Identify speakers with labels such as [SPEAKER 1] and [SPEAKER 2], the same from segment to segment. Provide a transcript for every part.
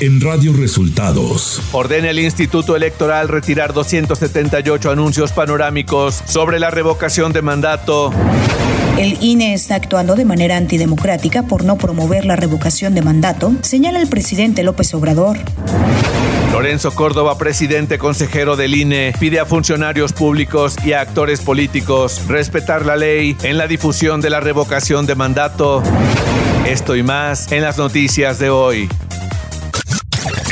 [SPEAKER 1] en Radio Resultados.
[SPEAKER 2] Ordena el Instituto Electoral retirar 278 anuncios panorámicos sobre la revocación de mandato.
[SPEAKER 3] El INE está actuando de manera antidemocrática por no promover la revocación de mandato, señala el presidente López Obrador.
[SPEAKER 2] Lorenzo Córdoba, presidente consejero del INE, pide a funcionarios públicos y a actores políticos respetar la ley en la difusión de la revocación de mandato. Esto y más en las noticias de hoy.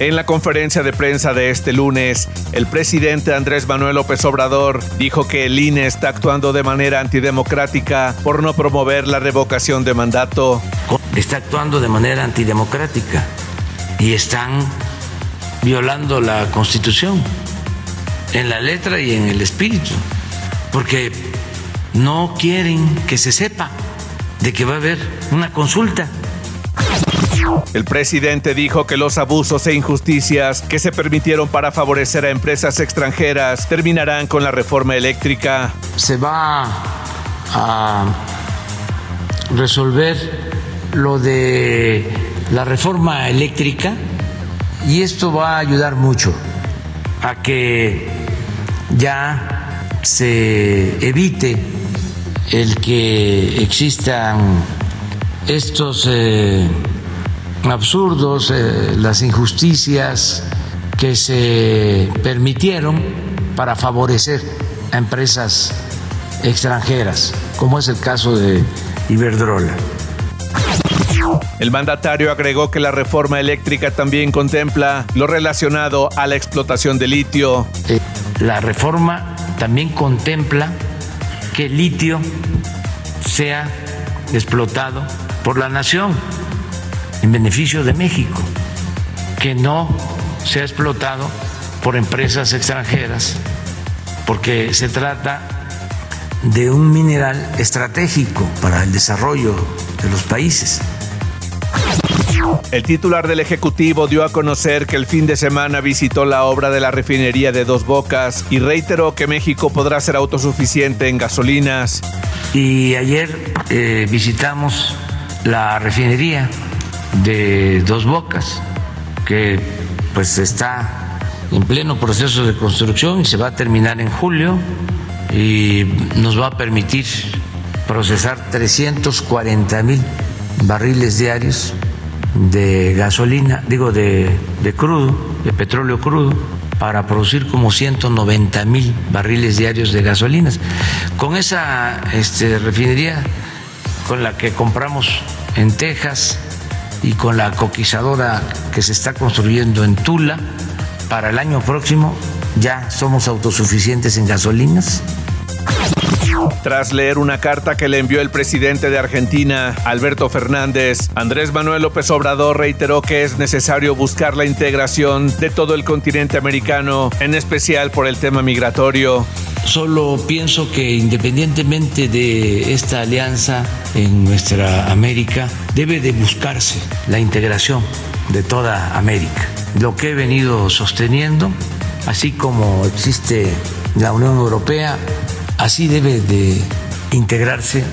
[SPEAKER 2] En la conferencia de prensa de este lunes, el presidente Andrés Manuel López Obrador dijo que el INE está actuando de manera antidemocrática por no promover la revocación de mandato.
[SPEAKER 4] Está actuando de manera antidemocrática y están violando la Constitución en la letra y en el espíritu, porque no quieren que se sepa de que va a haber una consulta
[SPEAKER 2] el presidente dijo que los abusos e injusticias que se permitieron para favorecer a empresas extranjeras terminarán con la reforma eléctrica.
[SPEAKER 4] Se va a resolver lo de la reforma eléctrica y esto va a ayudar mucho a que ya se evite el que existan estos eh, absurdos, eh, las injusticias que se permitieron para favorecer a empresas extranjeras, como es el caso de Iberdrola.
[SPEAKER 2] El mandatario agregó que la reforma eléctrica también contempla lo relacionado a la explotación de litio.
[SPEAKER 4] Eh, la reforma también contempla que el litio sea explotado por la nación en beneficio de México, que no sea explotado por empresas extranjeras, porque se trata de un mineral estratégico para el desarrollo de los países.
[SPEAKER 2] El titular del Ejecutivo dio a conocer que el fin de semana visitó la obra de la refinería de Dos Bocas y reiteró que México podrá ser autosuficiente en gasolinas.
[SPEAKER 4] Y ayer eh, visitamos la refinería de Dos Bocas, que pues está en pleno proceso de construcción y se va a terminar en julio y nos va a permitir procesar 340 mil barriles diarios de gasolina, digo de, de, crudo, de petróleo crudo, para producir como 190 mil barriles diarios de gasolinas. Con esa este, refinería con la que compramos en Texas, y con la coquizadora que se está construyendo en Tula, para el año próximo ya somos autosuficientes en gasolinas.
[SPEAKER 2] Tras leer una carta que le envió el presidente de Argentina, Alberto Fernández, Andrés Manuel López Obrador reiteró que es necesario buscar la integración de todo el continente americano, en especial por el tema migratorio.
[SPEAKER 4] Solo pienso que independientemente de esta alianza en nuestra América, debe de buscarse la integración de toda América. Lo que he venido sosteniendo, así como existe la Unión Europea, así debe de integrarse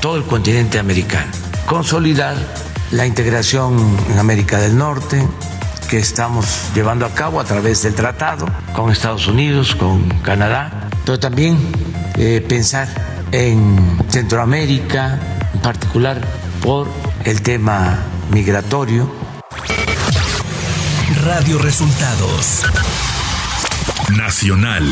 [SPEAKER 4] todo el continente americano. Consolidar la integración en América del Norte, que estamos llevando a cabo a través del tratado con Estados Unidos, con Canadá, pero también eh, pensar en Centroamérica, en particular por el tema migratorio.
[SPEAKER 1] Radio Resultados Nacional.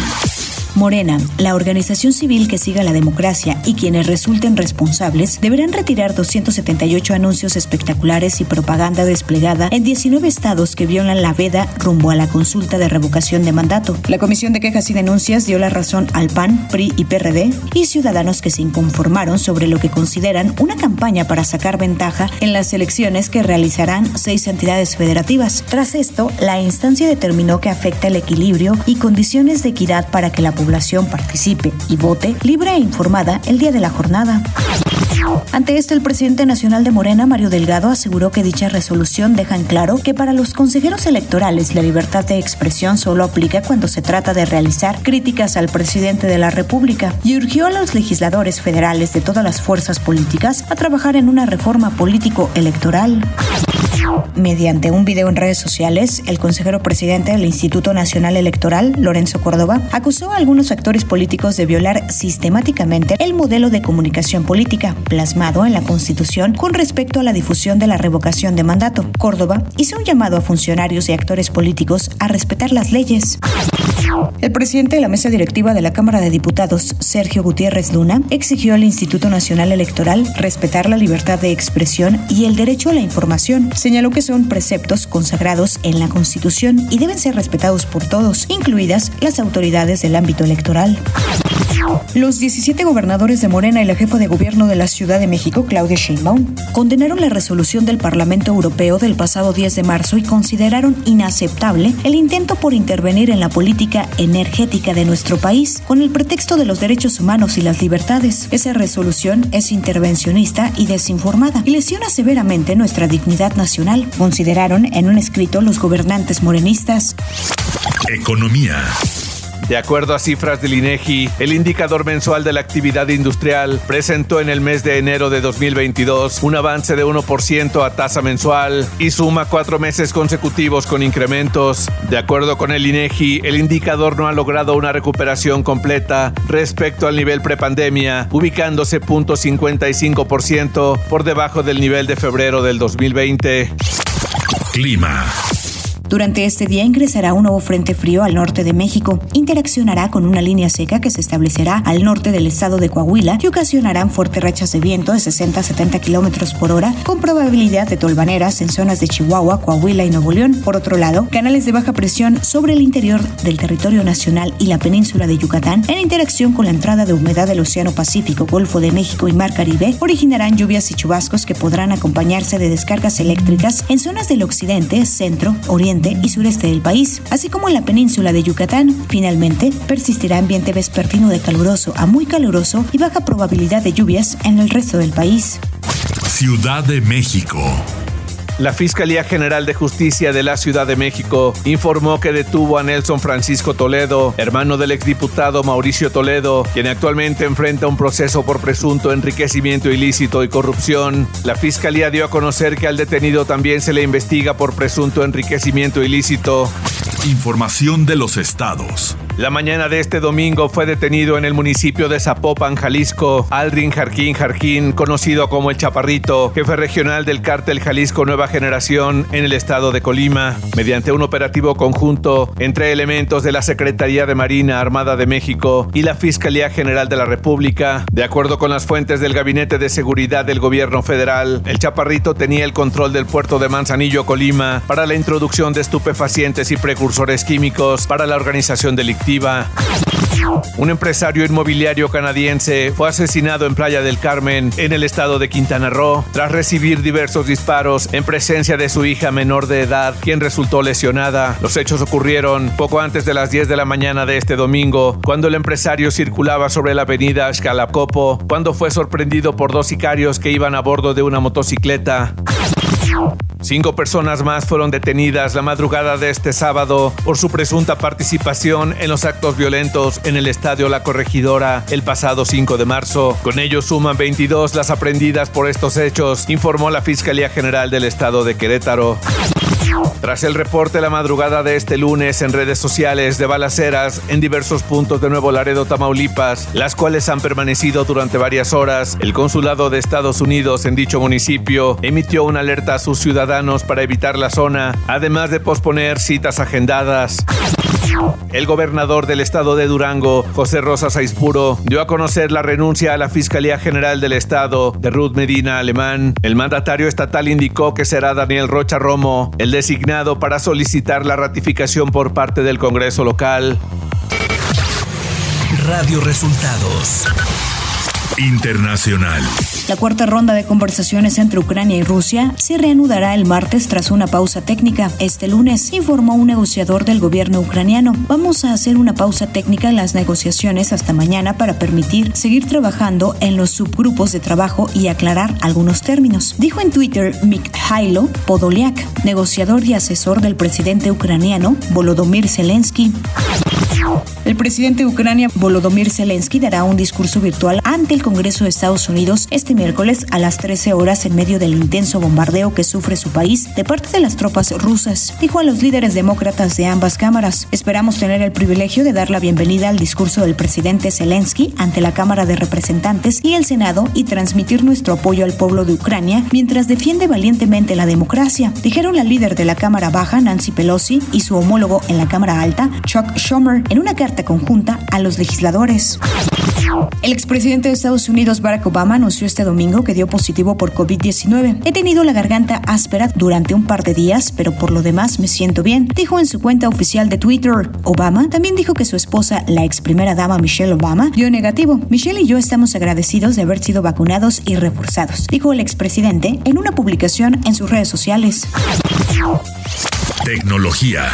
[SPEAKER 3] Morena, la organización civil que siga la democracia y quienes resulten responsables deberán retirar 278 anuncios espectaculares y propaganda desplegada en 19 estados que violan la veda rumbo a la consulta de revocación de mandato. La Comisión de Quejas y Denuncias dio la razón al PAN, PRI y PRD y ciudadanos que se inconformaron sobre lo que consideran una campaña para sacar ventaja en las elecciones que realizarán seis entidades federativas. Tras esto, la instancia determinó que afecta el equilibrio y condiciones de equidad para que la población participe y vote libre e informada el día de la jornada. Ante esto, el presidente nacional de Morena, Mario Delgado, aseguró que dicha resolución deja en claro que para los consejeros electorales la libertad de expresión solo aplica cuando se trata de realizar críticas al presidente de la República y urgió a los legisladores federales de todas las fuerzas políticas a trabajar en una reforma político-electoral. Mediante un video en redes sociales, el consejero presidente del Instituto Nacional Electoral, Lorenzo Córdoba, acusó a algunos actores políticos de violar sistemáticamente el modelo de comunicación política plasmado en la Constitución con respecto a la difusión de la revocación de mandato. Córdoba hizo un llamado a funcionarios y actores políticos a respetar las leyes. El presidente de la mesa directiva de la Cámara de Diputados, Sergio Gutiérrez Luna, exigió al Instituto Nacional Electoral respetar la libertad de expresión y el derecho a la información. Señaló que son preceptos consagrados en la Constitución y deben ser respetados por todos, incluidas las autoridades del ámbito electoral. Los 17 gobernadores de Morena y la jefa de gobierno de la Ciudad de México, Claudia Sheinbaum, condenaron la resolución del Parlamento Europeo del pasado 10 de marzo y consideraron inaceptable el intento por intervenir en la política energética de nuestro país con el pretexto de los derechos humanos y las libertades. Esa resolución es intervencionista y desinformada y lesiona severamente nuestra dignidad nacional, consideraron en un escrito los gobernantes morenistas.
[SPEAKER 1] Economía.
[SPEAKER 2] De acuerdo a cifras del INEGI, el indicador mensual de la actividad industrial presentó en el mes de enero de 2022 un avance de 1% a tasa mensual y suma cuatro meses consecutivos con incrementos. De acuerdo con el INEGI, el indicador no ha logrado una recuperación completa respecto al nivel prepandemia, ubicándose 0.55% por debajo del nivel de febrero del 2020.
[SPEAKER 1] Clima.
[SPEAKER 3] Durante este día ingresará un nuevo frente frío al norte de México. Interaccionará con una línea seca que se establecerá al norte del estado de Coahuila y ocasionarán fuertes rachas de viento de 60 a 70 kilómetros por hora, con probabilidad de tolvaneras en zonas de Chihuahua, Coahuila y Nuevo León. Por otro lado, canales de baja presión sobre el interior del territorio nacional y la península de Yucatán, en interacción con la entrada de humedad del Océano Pacífico, Golfo de México y Mar Caribe, originarán lluvias y chubascos que podrán acompañarse de descargas eléctricas en zonas del occidente, centro, oriente y sureste del país, así como en la península de Yucatán. Finalmente, persistirá ambiente vespertino de caluroso a muy caluroso y baja probabilidad de lluvias en el resto del país.
[SPEAKER 1] Ciudad de México.
[SPEAKER 2] La Fiscalía General de Justicia de la Ciudad de México informó que detuvo a Nelson Francisco Toledo, hermano del exdiputado Mauricio Toledo, quien actualmente enfrenta un proceso por presunto enriquecimiento ilícito y corrupción. La Fiscalía dio a conocer que al detenido también se le investiga por presunto enriquecimiento ilícito.
[SPEAKER 1] Información de los estados.
[SPEAKER 2] La mañana de este domingo fue detenido en el municipio de Zapopan, Jalisco, Aldrin Jarquín Jarquín, conocido como el Chaparrito, jefe regional del cártel Jalisco Nueva Generación en el estado de Colima, mediante un operativo conjunto entre elementos de la Secretaría de Marina Armada de México y la Fiscalía General de la República. De acuerdo con las fuentes del Gabinete de Seguridad del Gobierno Federal, el Chaparrito tenía el control del puerto de Manzanillo, Colima, para la introducción de estupefacientes y precursores químicos para la organización delictiva un empresario inmobiliario canadiense fue asesinado en Playa del Carmen, en el estado de Quintana Roo, tras recibir diversos disparos en presencia de su hija menor de edad, quien resultó lesionada. Los hechos ocurrieron poco antes de las 10 de la mañana de este domingo, cuando el empresario circulaba sobre la avenida Xcalacopo, cuando fue sorprendido por dos sicarios que iban a bordo de una motocicleta. Cinco personas más fueron detenidas la madrugada de este sábado por su presunta participación en los actos violentos en el estadio La Corregidora el pasado 5 de marzo. Con ellos suman 22 las aprendidas por estos hechos, informó la Fiscalía General del Estado de Querétaro. Tras el reporte la madrugada de este lunes en redes sociales de balaceras en diversos puntos de Nuevo Laredo, Tamaulipas, las cuales han permanecido durante varias horas, el consulado de Estados Unidos en dicho municipio emitió una alerta a sus ciudadanos para evitar la zona, además de posponer citas agendadas. El gobernador del estado de Durango, José Rosa Saispuro, dio a conocer la renuncia a la Fiscalía General del Estado de Ruth Medina Alemán. El mandatario estatal indicó que será Daniel Rocha Romo el designado para solicitar la ratificación por parte del Congreso local.
[SPEAKER 1] Radio Resultados Internacional.
[SPEAKER 3] La cuarta ronda de conversaciones entre Ucrania y Rusia se reanudará el martes tras una pausa técnica. Este lunes informó un negociador del gobierno ucraniano. Vamos a hacer una pausa técnica en las negociaciones hasta mañana para permitir seguir trabajando en los subgrupos de trabajo y aclarar algunos términos. Dijo en Twitter Mikhailo Podolyak, negociador y asesor del presidente ucraniano Volodymyr Zelensky. El presidente de Ucrania, Volodymyr Zelensky, dará un discurso virtual ante el Congreso de Estados Unidos este miércoles a las 13 horas en medio del intenso bombardeo que sufre su país de parte de las tropas rusas, dijo a los líderes demócratas de ambas cámaras. Esperamos tener el privilegio de dar la bienvenida al discurso del presidente Zelensky ante la Cámara de Representantes y el Senado y transmitir nuestro apoyo al pueblo de Ucrania mientras defiende valientemente la democracia, dijeron la líder de la Cámara Baja, Nancy Pelosi, y su homólogo en la Cámara Alta, Chuck Schumer, en una carta conjunta a los legisladores. El expresidente de Estados Unidos Barack Obama anunció este domingo que dio positivo por COVID-19. He tenido la garganta áspera durante un par de días, pero por lo demás me siento bien, dijo en su cuenta oficial de Twitter. Obama también dijo que su esposa, la ex primera dama Michelle Obama, dio negativo. Michelle y yo estamos agradecidos de haber sido vacunados y reforzados, dijo el expresidente en una publicación en sus redes sociales.
[SPEAKER 1] Tecnología.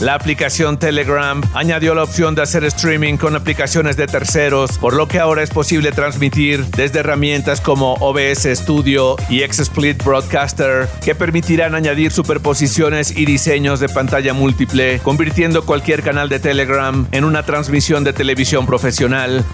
[SPEAKER 2] La aplicación Telegram añadió la opción de hacer streaming con aplicaciones de terceros, por lo que ahora es posible transmitir desde herramientas como OBS Studio y XSplit Broadcaster, que permitirán añadir superposiciones y diseños de pantalla múltiple, convirtiendo cualquier canal de Telegram en una transmisión de televisión profesional.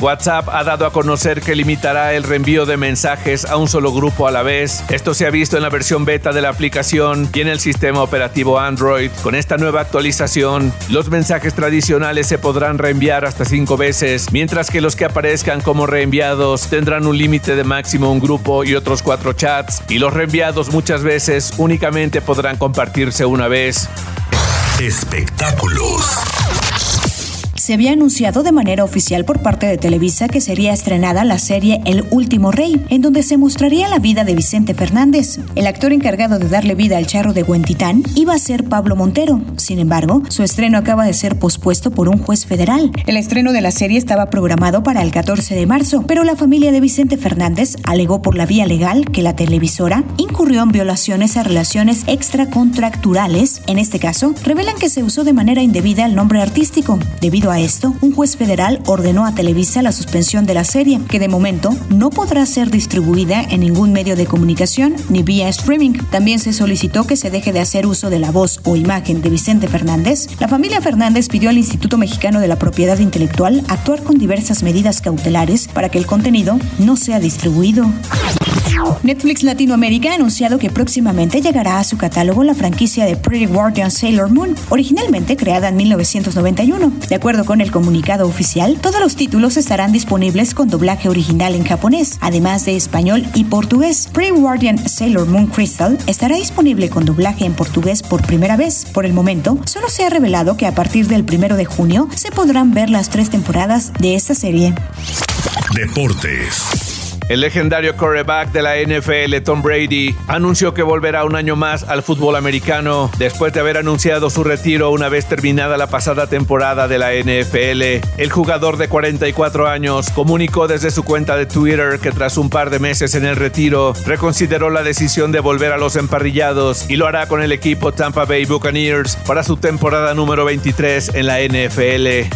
[SPEAKER 2] WhatsApp ha dado a conocer que limitará el reenvío de mensajes a un solo grupo a la vez. Esto se ha visto en la versión beta de la aplicación y en el sistema operativo Android. Con esta nueva actualización, los mensajes tradicionales se podrán reenviar hasta cinco veces, mientras que los que aparezcan como reenviados tendrán un límite de máximo un grupo y otros cuatro chats, y los reenviados muchas veces únicamente podrán compartirse una vez.
[SPEAKER 1] Espectáculos
[SPEAKER 3] se había anunciado de manera oficial por parte de Televisa que sería estrenada la serie El Último Rey, en donde se mostraría la vida de Vicente Fernández. El actor encargado de darle vida al charro de Huentitán iba a ser Pablo Montero. Sin embargo, su estreno acaba de ser pospuesto por un juez federal. El estreno de la serie estaba programado para el 14 de marzo, pero la familia de Vicente Fernández alegó por la vía legal que la televisora incurrió en violaciones a relaciones extracontracturales. En este caso, revelan que se usó de manera indebida el nombre artístico, debido a a esto, un juez federal ordenó a Televisa la suspensión de la serie, que de momento no podrá ser distribuida en ningún medio de comunicación ni vía streaming. También se solicitó que se deje de hacer uso de la voz o imagen de Vicente Fernández. La familia Fernández pidió al Instituto Mexicano de la Propiedad Intelectual actuar con diversas medidas cautelares para que el contenido no sea distribuido. Netflix Latinoamérica ha anunciado que próximamente llegará a su catálogo la franquicia de Pretty Guardian Sailor Moon, originalmente creada en 1991. De acuerdo con el comunicado oficial, todos los títulos estarán disponibles con doblaje original en japonés, además de español y portugués. Pretty Guardian Sailor Moon Crystal estará disponible con doblaje en portugués por primera vez. Por el momento, solo se ha revelado que a partir del primero de junio se podrán ver las tres temporadas de esta serie.
[SPEAKER 1] Deportes.
[SPEAKER 2] El legendario quarterback de la NFL, Tom Brady, anunció que volverá un año más al fútbol americano después de haber anunciado su retiro una vez terminada la pasada temporada de la NFL. El jugador de 44 años comunicó desde su cuenta de Twitter que tras un par de meses en el retiro, reconsideró la decisión de volver a los emparrillados y lo hará con el equipo Tampa Bay Buccaneers para su temporada número 23 en la NFL.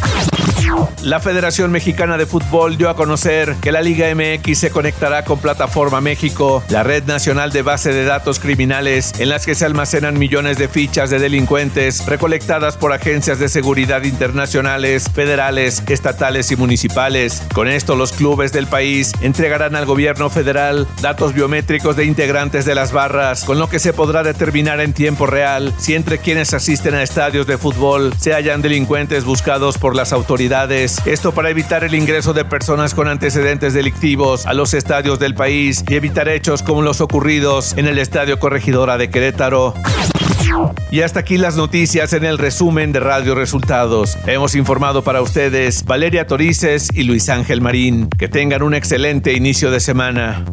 [SPEAKER 2] La Federación Mexicana de Fútbol dio a conocer que la Liga MX se conectará con Plataforma México, la red nacional de base de datos criminales en las que se almacenan millones de fichas de delincuentes recolectadas por agencias de seguridad internacionales, federales, estatales y municipales. Con esto los clubes del país entregarán al gobierno federal datos biométricos de integrantes de las barras, con lo que se podrá determinar en tiempo real si entre quienes asisten a estadios de fútbol se hallan delincuentes buscados por las autoridades esto para evitar el ingreso de personas con antecedentes delictivos a estadios del país y evitar hechos como los ocurridos en el Estadio Corregidora de Querétaro. Y hasta aquí las noticias en el resumen de Radio Resultados. Hemos informado para ustedes Valeria Torices y Luis Ángel Marín. Que tengan un excelente inicio de semana.